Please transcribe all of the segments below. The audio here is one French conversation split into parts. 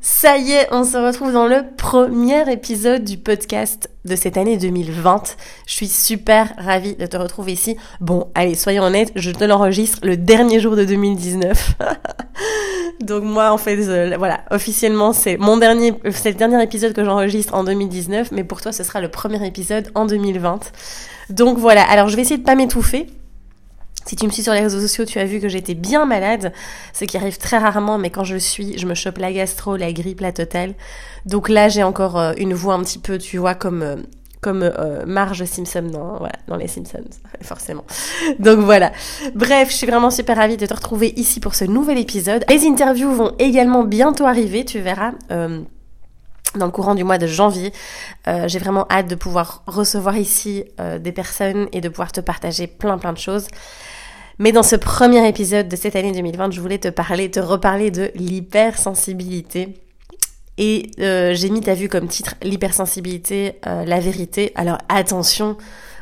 Ça y est, on se retrouve dans le premier épisode du podcast de cette année 2020. Je suis super ravie de te retrouver ici. Bon, allez, soyons honnêtes, je te l'enregistre le dernier jour de 2019. Donc moi, en fait, euh, voilà, officiellement, c'est mon dernier, c'est le dernier épisode que j'enregistre en 2019, mais pour toi, ce sera le premier épisode en 2020. Donc voilà, alors je vais essayer de pas m'étouffer si tu me suis sur les réseaux sociaux, tu as vu que j'étais bien malade, ce qui arrive très rarement, mais quand je suis, je me chope la gastro, la grippe, la totale. Donc là, j'ai encore euh, une voix un petit peu, tu vois, comme euh, comme euh, Marge Simpson dans, dans les Simpsons, forcément. Donc voilà. Bref, je suis vraiment super ravie de te retrouver ici pour ce nouvel épisode. Les interviews vont également bientôt arriver, tu verras. dans le courant du mois de janvier. J'ai vraiment hâte de pouvoir recevoir ici des personnes et de pouvoir te partager plein plein de choses. Mais dans ce premier épisode de cette année 2020, je voulais te parler, te reparler de l'hypersensibilité. Et euh, j'ai mis, ta vue comme titre, l'hypersensibilité, euh, la vérité. Alors attention,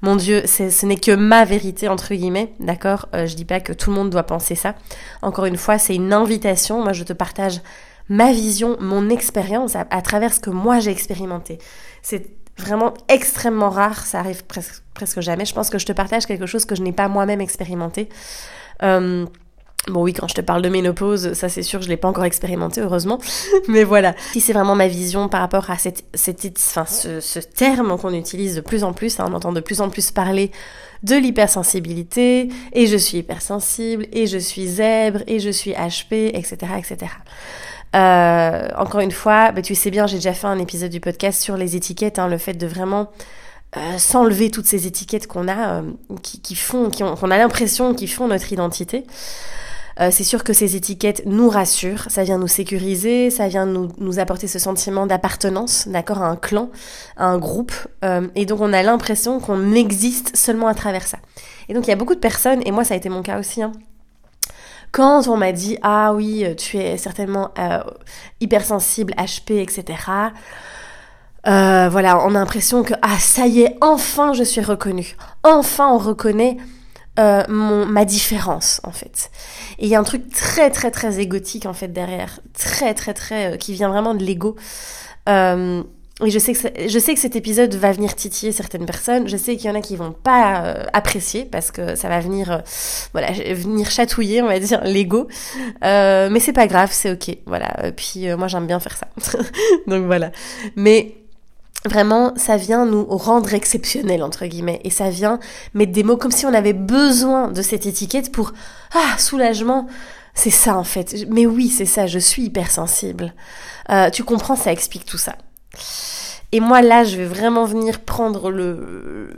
mon Dieu, ce n'est que ma vérité, entre guillemets, d'accord? Euh, Je dis pas que tout le monde doit penser ça. Encore une fois, c'est une invitation. Moi, je te partage ma vision, mon expérience à, à travers ce que moi j'ai expérimenté. C'est vraiment extrêmement rare, ça arrive presque, jamais. Je pense que je te partage quelque chose que je n'ai pas moi-même expérimenté. Euh, bon oui, quand je te parle de ménopause, ça c'est sûr, je l'ai pas encore expérimenté, heureusement. Mais voilà, si c'est vraiment ma vision par rapport à cette, cette, enfin, ce, ce terme qu'on utilise de plus en plus, hein, on entend de plus en plus parler de l'hypersensibilité, et je suis hypersensible, et je suis zèbre, et je suis HP, etc., etc. Euh, encore une fois, bah, tu sais bien, j'ai déjà fait un épisode du podcast sur les étiquettes, hein, le fait de vraiment euh, s'enlever toutes ces étiquettes qu'on a, euh, qui, font, qu'on a l'impression qui font notre identité. Euh, c'est sûr que ces étiquettes nous rassurent, ça vient nous sécuriser, ça vient nous, apporter ce sentiment d'appartenance, d'accord, à un clan, à un groupe, et donc on a l'impression qu'on existe seulement à travers ça. Et donc il y a beaucoup de personnes, et moi ça a été mon cas aussi, hein, quand on m'a dit ah oui, tu es certainement euh, hypersensible, HP, etc. Euh, voilà, on a l'impression que ah ça y est, enfin je suis reconnue. Enfin on reconnaît euh, mon, ma différence en fait. Et il y a un truc très très très égotique en fait derrière, très très très qui vient vraiment de l'ego. Oui, je sais, que je sais que cet épisode va venir titiller certaines personnes. Je sais qu'il y en a qui vont pas euh, apprécier parce que ça va venir, euh, voilà, venir chatouiller, on va dire, l'ego. Euh, mais c'est pas grave, c'est ok. Voilà. Puis moi, j'aime bien faire ça. Donc voilà. Mais Vraiment, ça vient nous rendre exceptionnels, entre guillemets. Et ça vient mettre des mots comme si on avait besoin de cette étiquette pour, ah, soulagement. C'est ça, en fait. Mais oui, c'est ça, je suis hypersensible. Euh, tu comprends, ça explique tout ça. Et moi là, je vais vraiment venir prendre le,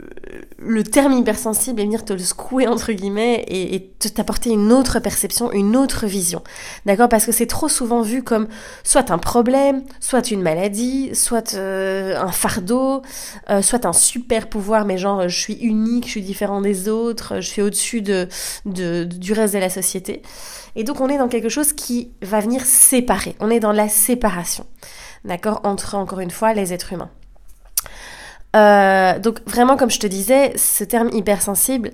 le terme hypersensible et venir te le secouer entre guillemets et, et t'apporter une autre perception, une autre vision. D'accord? Parce que c'est trop souvent vu comme soit un problème, soit une maladie, soit euh, un fardeau, euh, soit un super pouvoir, mais genre je suis unique, je suis différent des autres, je suis au-dessus de, de, du reste de la société. Et donc on est dans quelque chose qui va venir séparer. On est dans la séparation d'accord, entre encore une fois les êtres humains. Euh, donc vraiment, comme je te disais, ce terme hypersensible,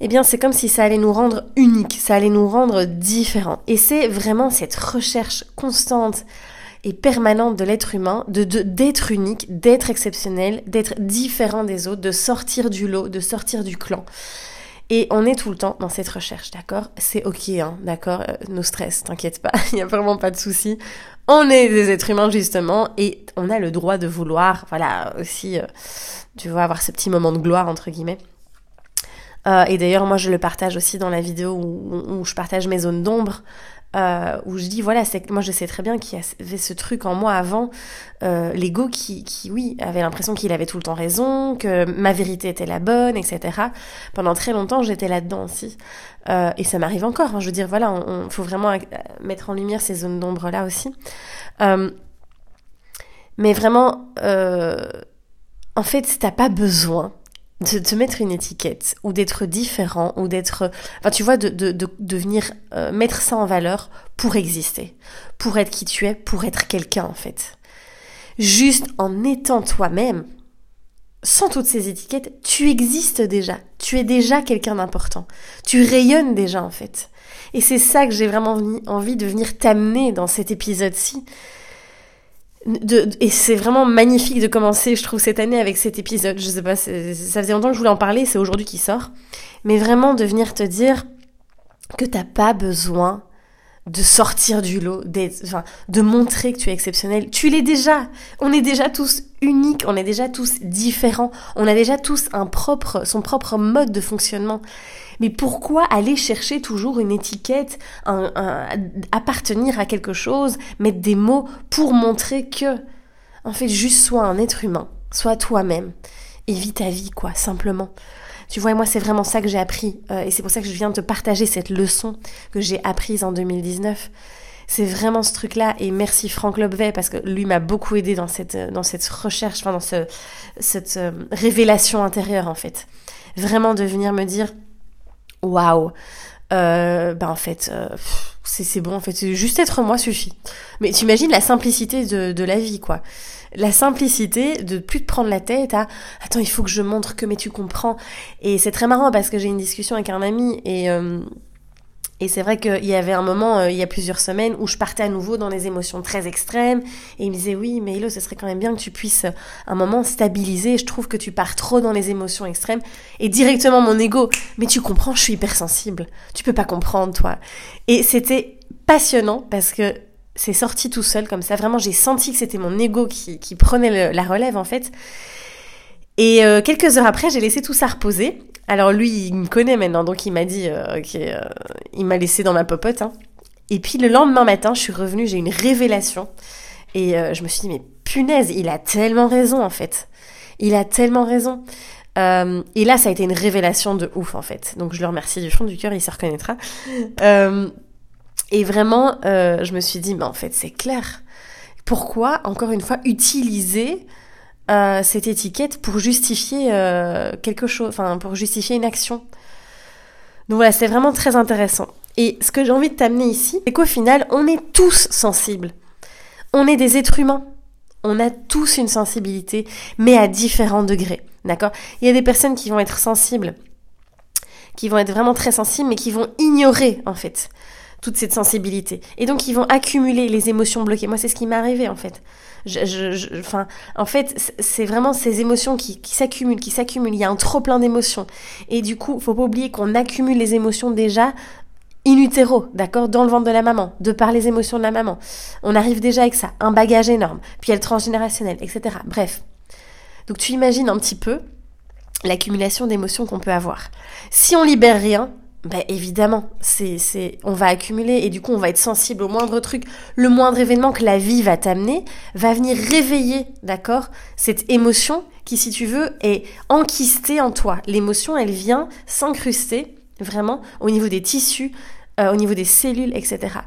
eh bien c'est comme si ça allait nous rendre uniques, ça allait nous rendre différents. Et c'est vraiment cette recherche constante et permanente de l'être humain, de d'être unique, d'être exceptionnel, d'être différent des autres, de sortir du lot, de sortir du clan. Et on est tout le temps dans cette recherche, d'accord? C'est ok, hein, d'accord? Euh, Nos stress, t'inquiète pas, il n'y a vraiment pas de souci. On est des êtres humains justement et on a le droit de vouloir, voilà, aussi, euh, tu vois, avoir ce petit moment de gloire entre guillemets. Euh, et d'ailleurs, moi, je le partage aussi dans la vidéo où, je partage mes zones d'ombre, euh, où je dis, voilà, c'est moi, je sais très bien qu'il y avait ce truc en moi avant, euh, l'ego qui, qui, oui, avait l'impression qu'il avait tout le temps raison, que ma vérité était la bonne, etc. Pendant très longtemps, j'étais là-dedans aussi. Euh, et ça m'arrive encore. Hein, je veux dire, voilà, on, faut vraiment euh, mettre en lumière ces zones d'ombre-là aussi. Euh, mais vraiment, en fait, t'as pas besoin de te mettre une étiquette ou d'être différent ou d'être enfin tu vois de, de, de, venir euh, mettre ça en valeur pour exister pour être qui tu es pour être quelqu'un en fait. Juste en étant toi-même sans toutes ces étiquettes tu existes déjà. Tu es déjà quelqu'un d'important. Tu rayonnes déjà en fait. Et c'est ça que j'ai vraiment envie de venir t'amener dans cet épisode-ci et c'est vraiment magnifique de commencer, je trouve, cette année avec cet épisode. Je sais pas, ça faisait longtemps que je voulais en parler, c'est aujourd'hui qu'il sort. Mais vraiment de venir te dire que t'as pas besoin de sortir du lot, de montrer que tu es exceptionnel. Tu l'es déjà. On est déjà tous uniques, on est déjà tous différents, on a déjà tous un propre, son propre mode de fonctionnement. Mais pourquoi aller chercher toujours une étiquette, appartenir à quelque chose, mettre des mots pour montrer que, en fait, juste sois un être humain, sois toi-même et vis ta vie, quoi, simplement. Tu vois, moi, c'est vraiment ça que j'ai appris. Euh, et c'est pour ça que je viens de te partager cette leçon que j'ai apprise en 2019. C'est vraiment ce truc-là. Et merci Franck Lobvet, parce que lui m'a beaucoup aidé dans cette, dans cette recherche, enfin, dans ce, cette euh, révélation intérieure, en fait. Vraiment de venir me dire, waouh, bah en fait, euh, c'est bon, en fait, juste être moi suffit. Mais tu imagines la simplicité de, de la vie, quoi. La simplicité de plus te prendre la tête à attends, il faut que je montre que mais tu comprends. Et c'est très marrant parce que j'ai une discussion avec un ami et euh, et c'est vrai qu'il y avait un moment, euh, il y a plusieurs semaines, où je partais à nouveau dans des émotions très extrêmes. Et il me disait, oui, mais Hello, ce serait quand même bien que tu puisses, un moment, stabiliser. Je trouve que tu pars trop dans les émotions extrêmes. Et directement, mon ego, mais tu comprends, je suis hypersensible. Tu peux pas comprendre, toi. Et c'était passionnant parce que c'est sorti tout seul comme ça. Vraiment, j'ai senti que c'était mon ego qui, qui prenait la relève, en fait. Et euh, quelques heures après, j'ai laissé tout ça reposer. Alors lui, il me connaît maintenant, donc il m'a dit, euh, ok, euh, il m'a laissé dans ma popote. Hein. Et puis le lendemain matin, je suis revenue, j'ai une révélation. Et je me suis dit, mais punaise, il a tellement raison en fait. Il a tellement raison. et là, ça a été une révélation de ouf en fait. Donc je le remercie du fond du cœur, il se reconnaîtra. et vraiment, je me suis dit, mais en fait, c'est clair. Pourquoi, encore une fois, utiliser euh, cette étiquette pour justifier euh, quelque chose, enfin pour justifier une action. Donc voilà, c'est vraiment très intéressant. Et ce que j'ai envie de t'amener ici, c'est qu'au final, on est tous sensibles. On est des êtres humains. On a tous une sensibilité, mais à différents degrés. D'accord? Il y a des personnes qui vont être sensibles, qui vont être vraiment très sensibles, mais qui vont ignorer, en fait, toute cette sensibilité. Et donc, ils vont accumuler les émotions bloquées. Moi, c'est ce qui m'est arrivé, en fait. Je, je, enfin, en fait, c'est vraiment ces émotions qui, s'accumulent, qui s'accumulent. Il y a un trop plein d'émotions. Et du coup, faut pas oublier qu'on accumule les émotions déjà in utero, d'accord, dans le ventre de la maman, de par les émotions de la maman. On arrive déjà avec ça, un bagage énorme. Puis il y etc. Bref. Donc tu imagines un petit peu l'accumulation d'émotions qu'on peut avoir. Si on libère rien, ben évidemment, c'est, c'est, on va accumuler et du coup on va être sensible au moindre truc, le moindre événement que la vie va t'amener va venir réveiller, d'accord, cette émotion qui, si tu veux, est enquistée en toi. L'émotion, elle vient s'incruster vraiment au niveau des tissus, euh, au niveau des cellules, etc.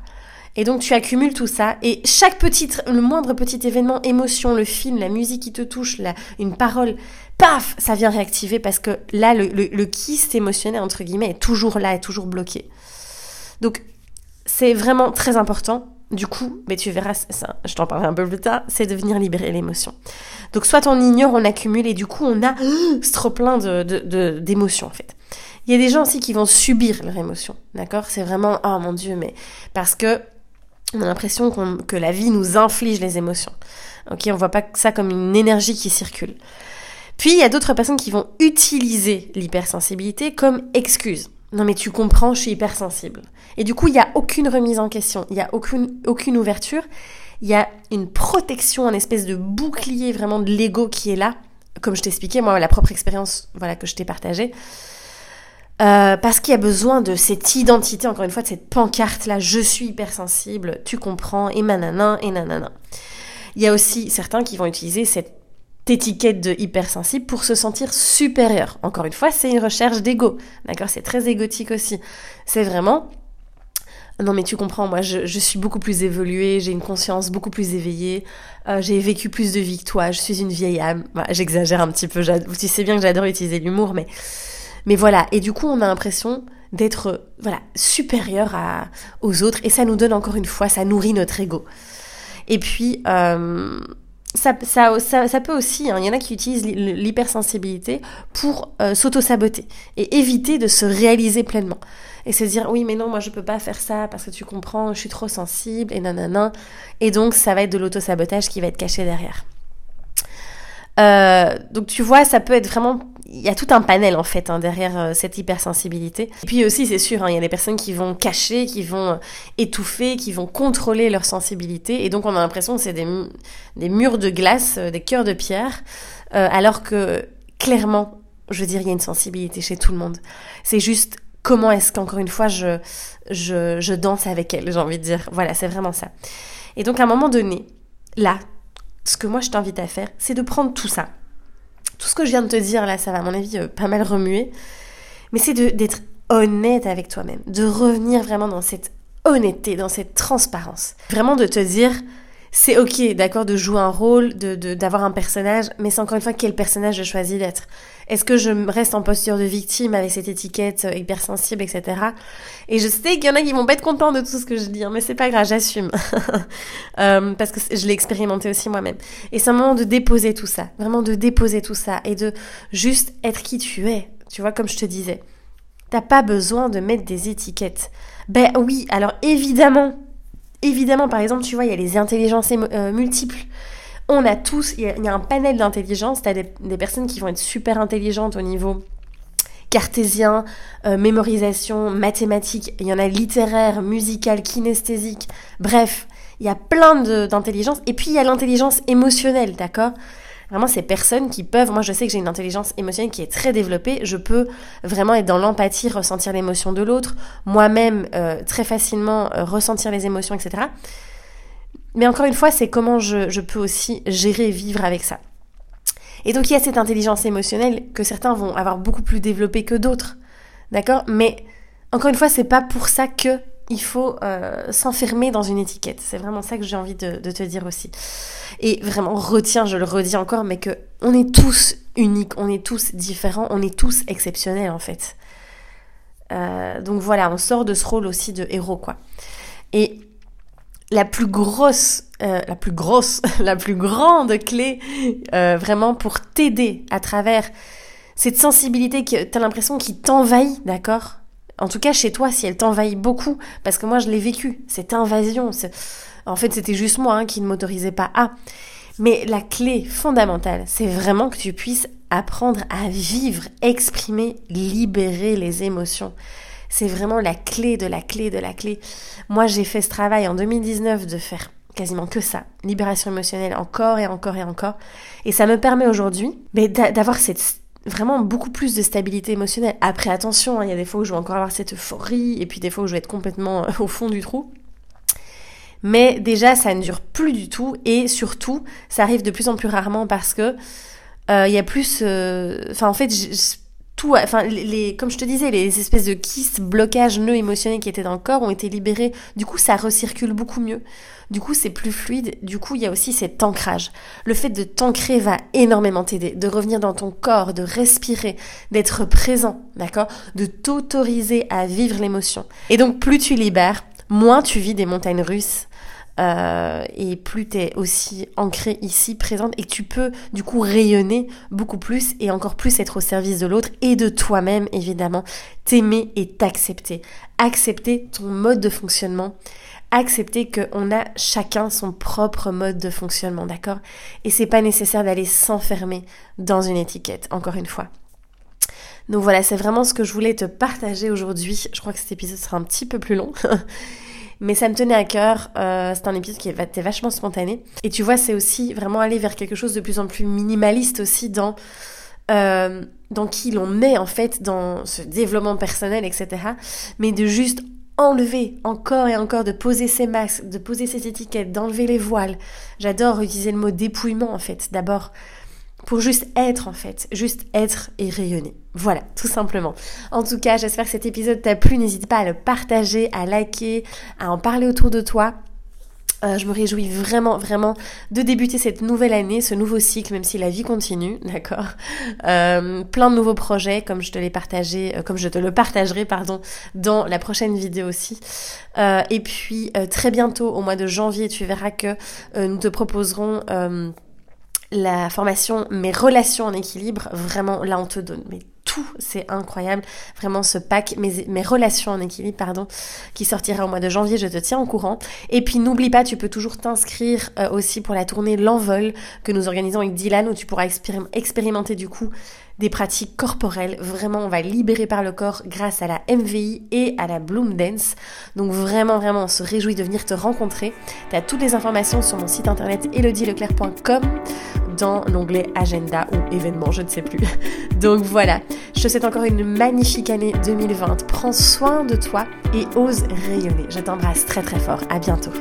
Et donc tu accumules tout ça et chaque petit, le moindre petit événement, émotion, le film, la musique qui te touche, une parole, paf, ça vient réactiver parce que là, le, le, le kyste émotionnel, entre guillemets, est toujours là, est toujours bloqué. Donc c'est vraiment très important. Du coup, mais tu verras, ça, je t'en parlerai un peu plus tard, c'est de venir libérer l'émotion. Donc soit on ignore, on accumule et du coup on a trop plein de, d'émotions en fait. Il y a des gens aussi qui vont subir leur émotion, d'accord? C'est vraiment, oh mon dieu, mais parce que on a l'impression que la vie nous inflige les émotions. Ok, on voit pas ça comme une énergie qui circule. Puis il y a d'autres personnes qui vont utiliser l'hypersensibilité comme excuse. Non mais tu comprends, je suis hypersensible. Et du coup, il n'y a aucune remise en question, il n'y a aucune, aucune ouverture, il y a une protection, une espèce de bouclier vraiment de l'ego qui est là. Comme je t'expliquais, moi, la propre expérience voilà, que je t'ai partagée. Euh, parce qu'il y a besoin de cette identité, encore une fois, de cette pancarte-là, je suis hypersensible, tu comprends, et nanana, et nanana. Il y a aussi certains qui vont utiliser cette étiquette de hypersensible pour se sentir supérieur. Encore une fois, c'est une recherche d'ego, d'accord C'est très égotique aussi. C'est vraiment non mais tu comprends, moi je, suis beaucoup plus évoluée, j'ai une conscience beaucoup plus éveillée, euh, j'ai vécu plus de vie que toi, je suis une vieille âme. J'exagère un petit peu, tu sais bien que j'adore utiliser l'humour, mais, mais voilà. Et du coup, on a l'impression d'être voilà supérieur à, aux autres, et ça nous donne encore une fois, ça nourrit notre ego. Et puis, euh, ça, ça, ça, peut aussi, hein, il y en a qui utilisent l'hypersensibilité pour euh, s'auto-saboter et éviter de se réaliser pleinement. Et se dire, oui, mais non, moi je peux pas faire ça parce que tu comprends, je suis trop sensible et nanana. Et donc, ça va être de l'auto-sabotage qui va être caché derrière. Euh, donc tu vois, ça peut être vraiment... Il y a tout un panel en fait hein, derrière euh, cette hypersensibilité. Et puis aussi, c'est sûr, hein, il y a des personnes qui vont cacher, qui vont euh, étouffer, qui vont contrôler leur sensibilité. Et donc on a l'impression que c'est des, murs de glace, des cœurs de pierre, alors que clairement, je veux dire, il y a une sensibilité chez tout le monde. C'est juste comment est-ce qu'encore une fois je, je danse avec elle, j'ai envie de dire. Voilà, c'est vraiment ça. Et donc à un moment donné, là, ce que moi je t'invite à faire, c'est de prendre tout ça. Ce que je viens de te dire là, ça va à mon avis euh, pas mal remuer. Mais c'est d'être honnête avec toi-même, de revenir vraiment dans cette honnêteté, dans cette transparence. Vraiment de te dire, c'est ok, d'accord, de jouer un rôle, de d'avoir un personnage, mais c'est encore une fois quel personnage je choisis d'être? Est-ce que je reste en posture de victime avec cette étiquette euh, hypersensible, etc. Et je sais qu'il y en a qui vont pas être contents de tout ce que je dis, hein, mais c'est pas grave, j'assume. euh, parce que je l'ai expérimenté aussi moi-même. Et c'est un moment de déposer tout ça, vraiment de déposer tout ça et de juste être qui tu es. Tu vois, comme je te disais. T'as pas besoin de mettre des étiquettes. Ben oui, alors évidemment, Évidemment, par exemple, tu vois, il y a les intelligences euh, multiples. On a tous, il y, a un panel d'intelligence. Tu as des, personnes qui vont être super intelligentes au niveau cartésien, euh, mémorisation, mathématique. Il y en a littéraire, musical, kinesthésique. Bref, il y a plein d'intelligence. Et puis, il y a l'intelligence émotionnelle, d'accord? Vraiment, ces personnes qui peuvent, moi je sais que j'ai une intelligence émotionnelle qui est très développée, je peux vraiment être dans l'empathie, ressentir l'émotion de l'autre, moi-même euh, très facilement euh, ressentir les émotions, etc. Mais encore une fois, c'est comment je, peux aussi gérer vivre avec ça. Et donc il y a cette intelligence émotionnelle que certains vont avoir beaucoup plus développée que d'autres. D'accord? Mais encore une fois, c'est pas pour ça que il faut euh, s'enfermer dans une étiquette. C'est vraiment ça que j'ai envie de, te dire aussi. Et vraiment, retiens, je le redis encore, mais que on est tous uniques, on est tous différents, on est tous exceptionnels en fait. Euh, donc voilà, on sort de ce rôle aussi de héros, quoi. Et la plus grosse, euh, la plus grosse, la plus grande clé, vraiment pour t'aider à travers cette sensibilité que tu as l'impression qui t'envahit, d'accord? En tout cas, chez toi, si elle t'envahit beaucoup, parce que moi, je l'ai vécu, cette invasion. En fait, c'était juste moi hein, qui ne m'autorisais pas à. Mais la clé fondamentale, c'est vraiment que tu puisses apprendre à vivre, exprimer, libérer les émotions. C'est vraiment la clé de la clé de la clé. Moi, j'ai fait ce travail en 2019 de faire quasiment que ça, libération émotionnelle encore et encore et encore. Et ça me permet aujourd'hui d'avoir cette vraiment beaucoup plus de stabilité émotionnelle. Après, attention, hein, il y a des fois où je vais encore avoir cette euphorie, et puis des fois où je vais être complètement euh, au fond du trou. Mais déjà, ça ne dure plus du tout, et surtout, ça arrive de plus en plus rarement parce que euh, il y a plus... Euh, enfin, en fait, tout, enfin, les, comme je te disais, les espèces de kystes, blocages, nœuds émotionnels qui étaient dans le corps ont été libérés. Du coup, ça recircule beaucoup mieux. Du coup, c'est plus fluide. Du coup, il y a aussi cet ancrage. Le fait de t'ancrer va énormément t'aider, de revenir dans ton corps, de respirer, d'être présent, d'accord? De t'autoriser à vivre l'émotion. Et donc, plus tu libères, moins tu vis des montagnes russes, euh, et plus tu es aussi ancré ici, présente, et tu peux du coup rayonner beaucoup plus et encore plus être au service de l'autre et de toi-même, évidemment, t'aimer et t'accepter. Accepter ton mode de fonctionnement, accepter qu'on a chacun son propre mode de fonctionnement, d'accord? Et c'est pas nécessaire d'aller s'enfermer dans une étiquette, encore une fois. Donc voilà, c'est vraiment ce que je voulais te partager aujourd'hui. Je crois que cet épisode sera un petit peu plus long. mais ça me tenait à cœur. Euh, c'est un épisode qui était vachement spontané. Et tu vois, c'est aussi vraiment aller vers quelque chose de plus en plus minimaliste aussi dans euh, dans qui l'on est en fait, dans ce développement personnel, etc. Mais de juste enlever encore et encore, de poser ses masques, de poser ses étiquettes, d'enlever les voiles. J'adore utiliser le mot dépouillement en fait, d'abord pour juste être en fait, juste être et rayonner. Voilà, tout simplement. En tout cas, j'espère que cet épisode t'a plu. N'hésite pas à le partager, à liker, à en parler autour de toi. Euh, je me réjouis vraiment, vraiment de débuter cette nouvelle année, ce nouveau cycle, même si la vie continue, d'accord euh, Plein de nouveaux projets, comme je te l'ai partagé, euh, comme je te le partagerai, pardon, dans la prochaine vidéo aussi. et puis très bientôt, au mois de janvier, tu verras que nous te proposerons la formation Mes relations en équilibre. Vraiment, là, on te donne mais c'est incroyable. Vraiment ce pack, mes, mes relations en équilibre, pardon, qui sortira au mois de janvier, je te tiens au courant. Et puis n'oublie pas, tu peux toujours t'inscrire euh, aussi pour la tournée L'Envol que nous organisons avec Dylan, où tu pourras expérimenter du coup des pratiques corporelles. Vraiment, on va libérer par le corps grâce à la MVI et à la Bloom Dance. Donc vraiment, vraiment, on se réjouit de venir te rencontrer. Tu as toutes les informations sur mon site internet elodieleclerc.com dans l'onglet agenda ou événements, je ne sais plus. Donc voilà, je te souhaite encore une magnifique année 2020. Prends soin de toi et ose rayonner. Je t'embrasse très très fort. À bientôt.